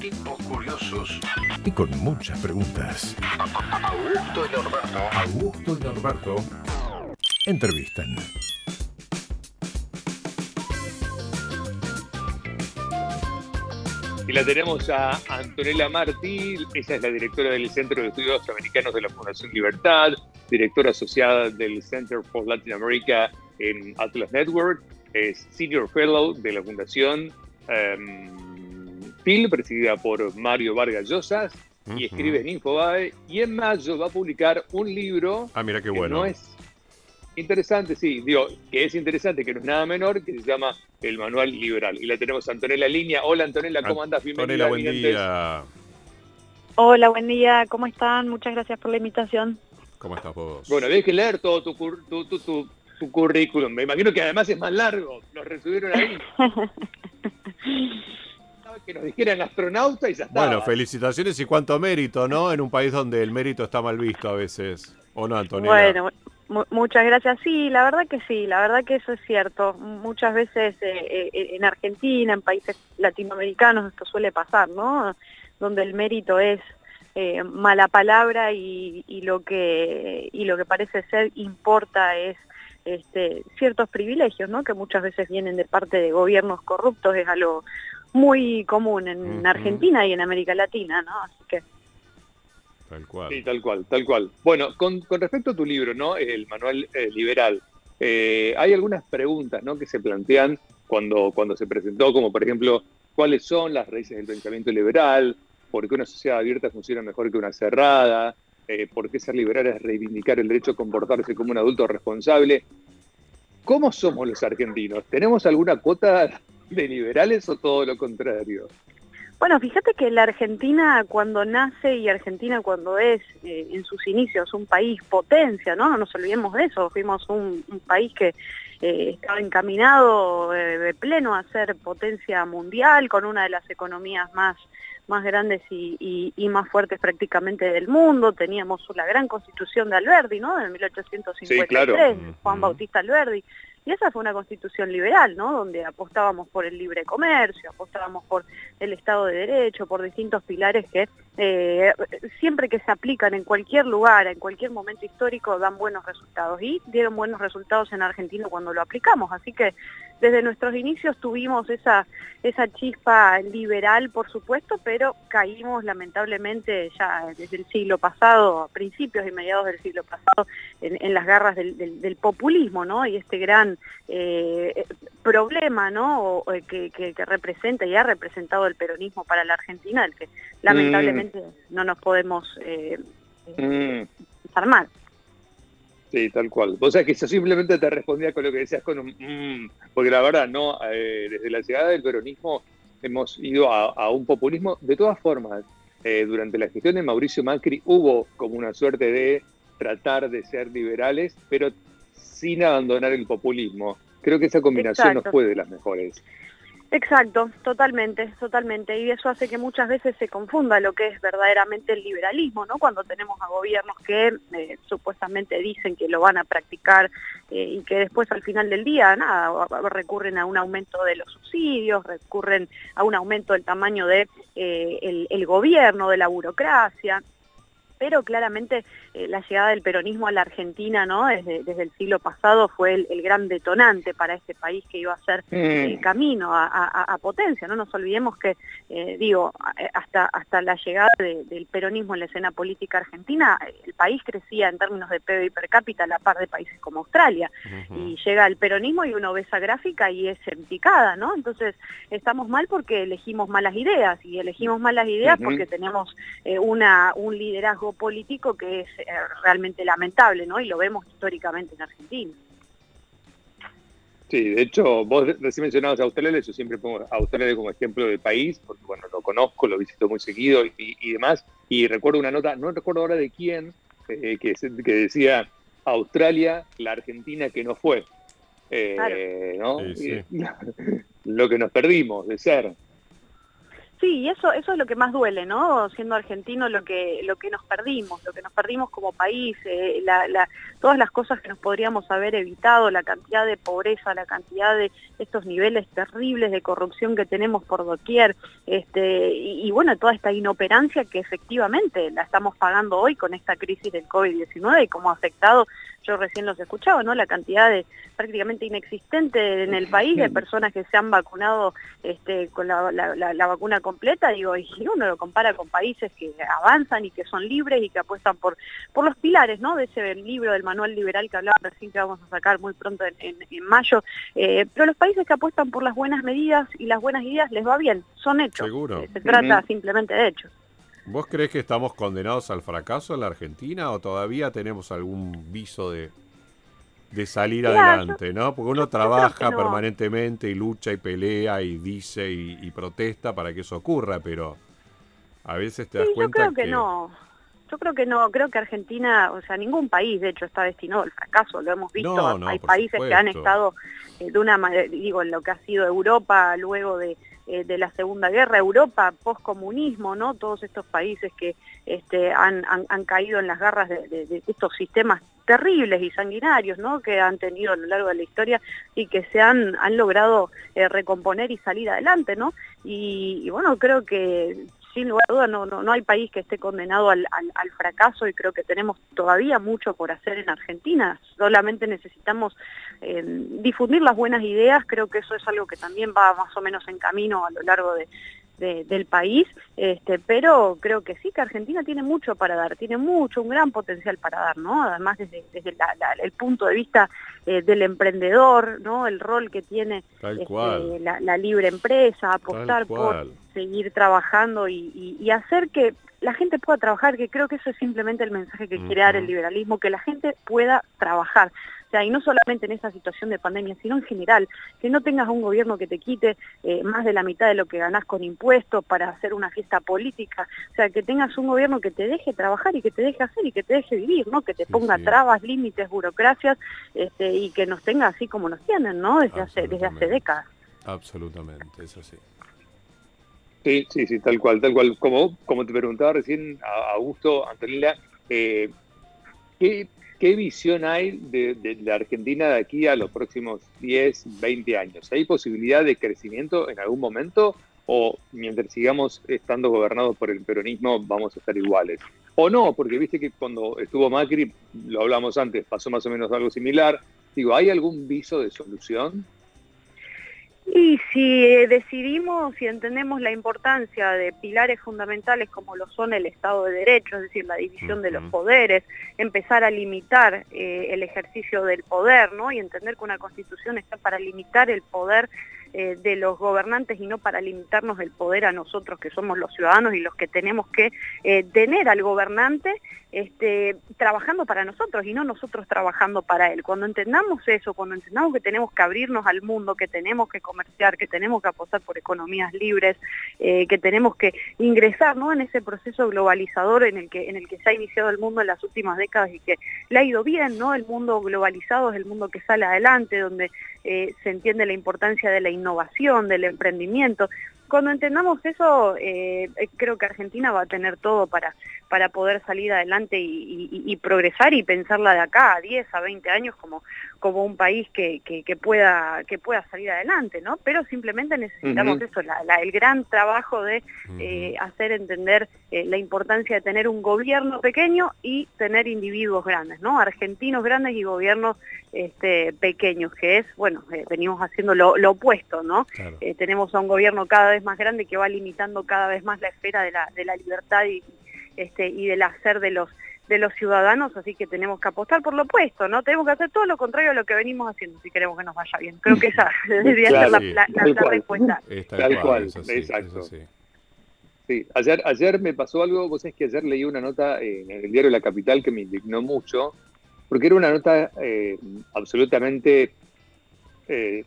Tipos curiosos. Y con muchas preguntas. Augusto y Norberto. Augusto y Norberto entrevistan. Y la tenemos a Antonella Martí, ella es la directora del Centro de Estudios Americanos de la Fundación Libertad, directora asociada del Center for Latin America en Atlas Network, es Senior Fellow de la Fundación um, Presidida por Mario Vargas Llosas, y escribe en Infobae, y en mayo va a publicar un libro Ah, mira qué que bueno. no es interesante, sí, digo, que es interesante, que no es nada menor, que se llama El Manual Liberal. Y la tenemos a Antonella línea. Hola Antonella, ¿cómo andas? Bienvenida. Antonella, buen día. Hola, buen día, ¿cómo están? Muchas gracias por la invitación. ¿Cómo estás vos? Bueno, había que leer todo tu, cur- tu, tu, tu- tu currículum. Me imagino que además es más largo. Lo resubieron ahí. que nos dijeran astronauta y ya está. Bueno, felicitaciones y cuánto mérito, ¿no? En un país donde el mérito está mal visto a veces. ¿O no, Antonella? Bueno, mu- muchas gracias. Sí, la verdad que sí, la verdad que eso es cierto. Muchas veces eh, eh, en Argentina, en países latinoamericanos, esto suele pasar, ¿no? Donde el mérito es eh, mala palabra y, y lo que y lo que parece ser importa es este, ciertos privilegios, ¿no? Que muchas veces vienen de parte de gobiernos corruptos, es algo muy común en. Argentina y en América Latina, ¿no? Así que Tal cual. Sí, tal cual, tal cual. Bueno, con, con respecto a tu libro, ¿no? El manual eh, liberal, eh, hay algunas preguntas, ¿no? Que se plantean cuando, cuando se presentó, como por ejemplo, ¿cuáles son las raíces del pensamiento liberal? ¿Por qué una sociedad abierta funciona mejor que una cerrada? Eh, ¿Por qué ser liberal es reivindicar el derecho a comportarse como un adulto responsable? ¿Cómo somos los argentinos? ¿Tenemos alguna cuota de liberales o todo lo contrario? Bueno, fíjate que la Argentina cuando nace y Argentina cuando es eh, en sus inicios un país potencia, ¿no? No nos olvidemos de eso, fuimos un, un país que eh, estaba encaminado eh, de pleno a ser potencia mundial, con una de las economías más, más grandes y, y- y más fuertes prácticamente del mundo, teníamos la gran constitución de Alberdi, ¿no? De 1853, Sí, claro. Juan Ujú. Bautista Alberdi. Y esa fue una constitución liberal, ¿no? Donde apostábamos por el libre comercio, apostábamos por el Estado de Derecho, por distintos pilares que eh, siempre que se aplican en cualquier lugar, en cualquier momento histórico, dan buenos resultados. Y dieron buenos resultados en Argentina cuando lo aplicamos. Así que desde nuestros inicios tuvimos esa, esa chispa liberal, por supuesto, pero caímos lamentablemente ya desde el siglo pasado, a principios y mediados del siglo pasado, en, las garras del, populismo, ¿no? Y este gran eh, problema, ¿no? Que- que representa y ha representado el peronismo para la Argentina, el que lamentablemente no nos podemos eh, Mm. armar. Sí, tal cual. Vos sabés que yo simplemente te respondía con lo que decías con un "mm", porque la verdad, no, eh, desde la llegada del peronismo hemos ido a, a un populismo. De todas formas, eh, durante la gestión de Mauricio Macri hubo como una suerte de tratar de ser liberales, pero sin abandonar el populismo. Creo que esa combinación no Exacto. fue de las mejores. Exacto, totalmente, totalmente. Y eso hace que muchas veces se confunda lo que es verdaderamente el liberalismo, ¿no? Cuando tenemos a gobiernos que eh, supuestamente dicen que lo van a practicar eh, y que después al final del día, nada, recurren a un aumento de los subsidios, recurren a un aumento del tamaño de eh, el, gobierno, de la burocracia. Pero claramente eh, la llegada del peronismo a la Argentina, ¿no? Desde, desde el siglo pasado fue el, el gran detonante para este país que iba a ser el camino a, a- a potencia. No nos olvidemos que, eh, digo, eh, hasta, hasta la llegada de- del peronismo en la escena política argentina, eh, el país crecía en términos de PIB per cápita a la par de países como Australia. Y llega el peronismo y uno ve esa gráfica y es en picada, ¿no? Entonces, estamos mal porque elegimos malas ideas y elegimos malas ideas porque tenemos eh, una, un liderazgo político que es eh, realmente lamentable, ¿no? Y lo vemos históricamente en Argentina. Sí, de hecho, vos recién mencionabas a Australia, yo siempre pongo a Australia como ejemplo de país, porque bueno, lo conozco, lo visito muy seguido y, y demás, y recuerdo una nota, no recuerdo ahora de quién, eh, que, decía Australia, la Argentina que no fue. Eh, ¿no? Sí, sí. Y- lo que nos perdimos de ser. Sí, y eso, eso es lo que más duele, ¿no? Siendo argentino, lo que, lo que nos perdimos, lo que nos perdimos como país, eh, todas las cosas que nos podríamos haber evitado, la cantidad de pobreza, la cantidad de estos niveles terribles de corrupción que tenemos por doquier, este, y, y bueno, toda esta inoperancia que efectivamente la estamos pagando hoy con esta crisis del COVID-19 y cómo ha afectado yo recién los escuchaba, ¿no? La cantidad de prácticamente inexistente en el país de personas que se han vacunado este, con la, la, vacuna completa, digo, y uno lo compara con países que avanzan y que son libres y que apuestan por, por los pilares, ¿no? De ese libro del manual liberal que hablaba recién que vamos a sacar muy pronto en, mayo, eh, pero los países que apuestan por las buenas medidas y las buenas ideas les va bien, son hechos. Seguro. Se trata simplemente de hechos. ¿Vos crees que estamos condenados al fracaso en la Argentina o todavía tenemos algún viso de, de salir adelante, ¿no? Porque uno trabaja permanentemente y lucha y pelea y dice y, protesta para que eso ocurra, pero a veces te das cuenta yo creo que, no. Yo creo que no, creo que Argentina, o sea, ningún país de hecho está destinado al fracaso, lo hemos visto, hay países que han estado eh, de una manera, digo, en lo que ha sido Europa luego de eh, de la Segunda Guerra, Europa, poscomunismo, ¿no? Todos estos países que este, han, caído en las garras de, estos sistemas terribles y sanguinarios, ¿no? Que han tenido a lo largo de la historia y que se han, han logrado eh, recomponer y salir adelante, ¿no? y bueno, creo que sin lugar a dudas no, no, hay país que esté condenado al, fracaso y creo que tenemos todavía mucho por hacer en Argentina. Solamente necesitamos eh, difundir las buenas ideas, creo que eso es algo que también va más o menos en camino a lo largo de, del país, este, pero creo que sí, que Argentina tiene mucho para dar, tiene mucho, un gran potencial para dar, ¿no? Además desde, desde el punto de vista eh, del emprendedor, ¿no? El rol que tiene este, la, libre empresa, apostar por seguir trabajando y, hacer que la gente pueda trabajar, que creo que eso es simplemente el mensaje que quiere dar el liberalismo, que la gente pueda trabajar. O sea, y no solamente en esta situación de pandemia, sino en general, que no tengas un gobierno que te quite eh, más de la mitad de lo que ganás con impuestos para hacer una fiesta política, o sea, que tengas un gobierno que te deje trabajar y que te deje hacer y que te deje vivir, ¿no? Que te ponga trabas, límites, burocracias este, y que nos tenga así como nos tienen, ¿no? Desde hace, desde hace décadas. Absolutamente, eso sí. Sí, sí, sí, tal cual, tal cual. Como, como te preguntaba recién, Augusto, Antonella, eh, ¿qué ¿Qué visión hay de, la Argentina de aquí a los próximos 10, 20 años? ¿Hay posibilidad de crecimiento en algún momento o mientras sigamos estando gobernados por el peronismo vamos a estar iguales? O no, porque viste que cuando estuvo Macri, lo hablamos antes, pasó más o menos algo similar. Digo, ¿hay algún viso de solución? Y si eh, decidimos y entendemos la importancia de pilares fundamentales como lo son el Estado de Derecho, es decir, la división de los poderes, empezar a limitar eh, el ejercicio del poder, ¿no? Y entender que una constitución está para limitar el poder eh, de los gobernantes y no para limitarnos el poder a nosotros que somos los ciudadanos y los que tenemos que eh, tener al gobernante este, trabajando para nosotros y no nosotros trabajando para él. Cuando entendamos eso, cuando entendamos que tenemos que abrirnos al mundo, que tenemos que comerciar, que tenemos que apostar por economías libres, eh, que tenemos que ingresar ¿no? en ese proceso globalizador en el, que, en el que se ha iniciado el mundo en las últimas décadas y que le ha ido bien, ¿no? El mundo globalizado es el mundo que sale adelante, donde se entiende la importancia de la innovación, del emprendimiento. Cuando entendamos eso, eh, creo que Argentina va a tener todo para, para poder salir adelante y, progresar y pensarla de acá a 10, a 20 años como, como un país que, que, pueda, que pueda salir adelante, ¿no? Pero simplemente necesitamos eso, el gran trabajo de eh, hacer entender eh, la importancia de tener un gobierno pequeño y tener individuos grandes, ¿no? Argentinos grandes y gobiernos este, pequeños, que es, bueno, venimos haciendo lo, opuesto, ¿no? tenemos a un gobierno cada vez más grande que va limitando cada vez más la esfera de la, de la libertad y, este, y del hacer de los de los ciudadanos, así que tenemos que apostar por lo opuesto, ¿no? Tenemos que hacer todo lo contrario a lo que venimos haciendo si queremos que nos vaya bien. Creo que esa debería ser la, respuesta. Tal cual, exacto. Sí. ayer, ayer me pasó algo, vos es que ayer leí una nota en el diario La Capital que me indignó mucho, porque era una nota eh, absolutamente eh,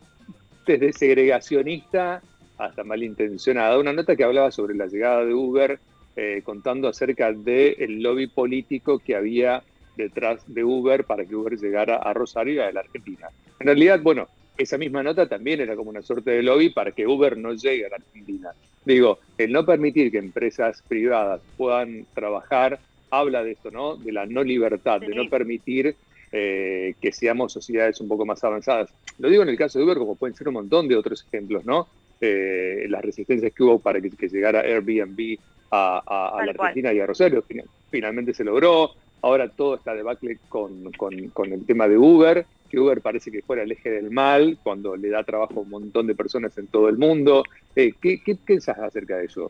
desde segregacionista hasta malintencionada, una nota que hablaba sobre la llegada de Uber, eh, contando acerca del lobby político que había detrás de Uber para que Uber llegara a Rosario y a la Argentina. En realidad, bueno, esa misma nota también era como una suerte de lobby para que Uber no llegue a la Argentina. Digo, el no permitir que empresas privadas puedan trabajar habla de esto, ¿no? De la no libertad, de no permitir eh, que seamos sociedades un poco más avanzadas. Lo digo en el caso de Uber, como pueden ser un montón de otros ejemplos, ¿no? Eh, las resistencias que hubo para que, llegara Airbnb a, la Argentina y a Rosario, finalmente se logró. Ahora todo está debacle con, con, el tema de Uber, que Uber parece que fuera el eje del mal cuando le da trabajo a un montón de personas en todo el mundo. Eh, ¿qué, qué, pensás acerca de eso?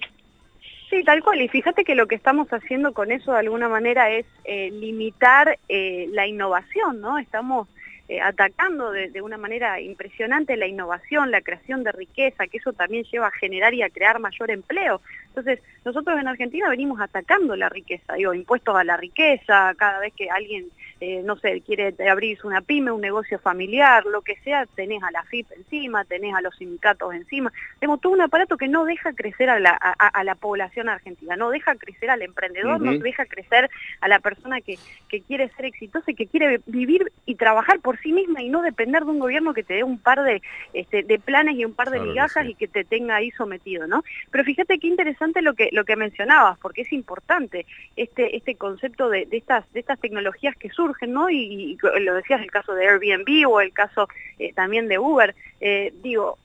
Sí, tal cual. Y fíjate que lo que estamos haciendo con eso de alguna manera es eh, limitar eh, la innovación, ¿no? Estamos eh, atacando de, una manera impresionante la innovación, la creación de riqueza, que eso también lleva a generar y a crear mayor empleo. Entonces, nosotros en Argentina venimos atacando la riqueza, digo, impuestos a la riqueza, cada vez que alguien, eh, no sé, quiere abrir una pyme, un negocio familiar, lo que sea, tenés a la FIP encima, tenés a los sindicatos encima. Tenemos todo un aparato que no deja crecer a la, a, la población argentina, no deja crecer al emprendedor, no deja crecer a la persona que, que quiere ser exitosa y que quiere vivir y trabajar por sí misma y no depender de un gobierno que te dé un par de, este, de planes y un par de migajas y que te tenga ahí sometido, ¿no? Pero fíjate qué interesante lo que, lo que mencionabas, porque es importante este, este concepto de, estas, de estas tecnologías que surgen, ¿no? Y, lo decías el caso de Airbnb o el caso eh, también de Uber, eh, digo,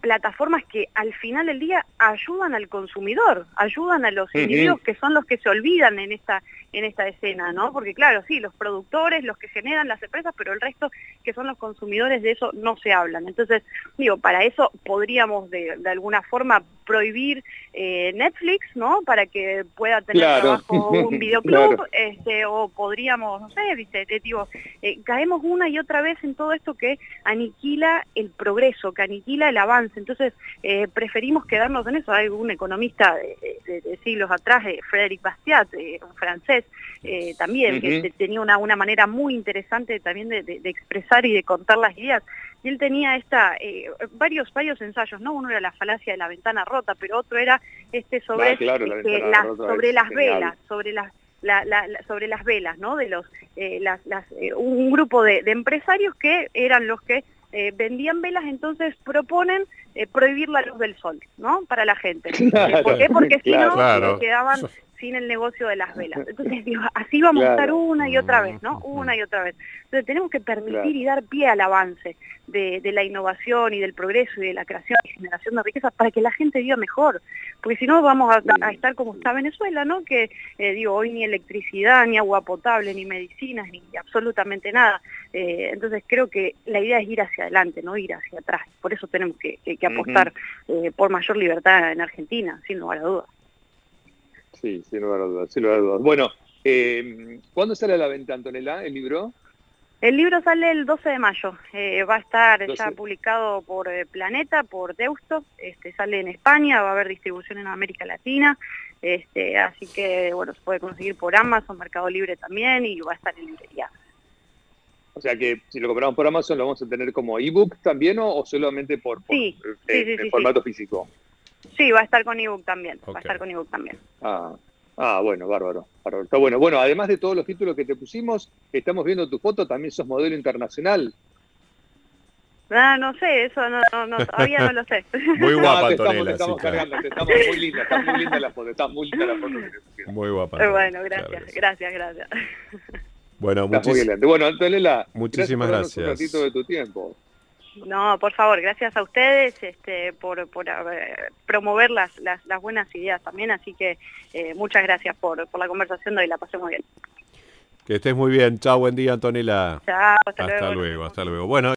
plataformas que al final del día ayudan al consumidor, ayudan a los individuos que son los que se olvidan en esta en esta escena, ¿no? Porque claro, sí, los productores, los que generan las empresas, pero el resto que son los consumidores de eso no se hablan. Entonces, digo, para eso podríamos de, de alguna forma prohibir eh, Netflix, ¿no? Para que pueda tener trabajo un videoclub, este, o podríamos, no sé, viste, digo, eh, caemos una y otra vez en todo esto que aniquila el progreso, que aniquila el avance. Entonces, eh, preferimos quedarnos en eso. Hay un economista de, siglos atrás, Frédéric Bastiat, un francés, también, que tenía una, una manera muy interesante también de, de expresar y de contar las ideas y él tenía esta, eh, varios, varios ensayos, ¿no? Uno era la falacia de la ventana rota, pero otro era este sobre, este, sobre las velas, sobre las sobre las velas, ¿no? De los, eh, las, las, eh, un grupo de, empresarios que eran los que vendían velas, entonces proponen prohibir la luz del sol, ¿no? Para la gente. ¿Por qué? Porque si no quedaban sin el negocio de las velas. Entonces, digo, así vamos a estar una y otra vez, ¿no? Una y otra vez. Entonces, tenemos que permitir y dar pie al avance de, la innovación y del progreso y de la creación y generación de riqueza para que la gente viva mejor. Porque si no, vamos a, estar como está Venezuela, ¿no? Que, eh, digo, hoy ni electricidad, ni agua potable, ni medicinas, ni absolutamente nada. Eh, entonces, creo que la idea es ir hacia adelante, no ir hacia atrás. Por eso tenemos que, apostar eh, por mayor libertad en Argentina, sin lugar a dudas. Sí, sin lugar a dudas, sin lugar a dudas. Bueno, eh, ¿cuándo sale a la venta, Antonella, el libro? El libro sale el 12 de mayo, eh, va a estar ya publicado por eh, Planeta, por Deusto, este, sale en España, va a haber distribución en América Latina, este, así que bueno, se puede conseguir por Amazon, Mercado Libre también y va a estar en librería. O sea que si lo compramos por Amazon lo vamos a tener como ebook también o, solamente por, formato físico. Sí, va a estar con ebook también. Va a estar con ebook también. Ah, ah bueno, bárbaro, Está bueno. Bueno, además de todos los títulos que te pusimos, estamos viendo tu foto, también sos modelo internacional. Ah, no sé, eso no, no, todavía no lo sé. Muy guapa, no, te estamos, cargando, te estamos muy linda, está muy linda la foto, está muy linda la foto que Muy guapa. Bueno, gracias, gracias, gracias. Bueno, muchísimas Bueno, Antonella, muchísimas gracias. Un ratito de tu tiempo. No, por favor, gracias a ustedes este, por, promover las, las, buenas ideas también, así que eh, muchas gracias por, por la conversación de hoy, la pasé muy bien. Que estés muy bien, chao, buen día Antonella. Chao, hasta, luego. Hasta luego, hasta luego. Bueno.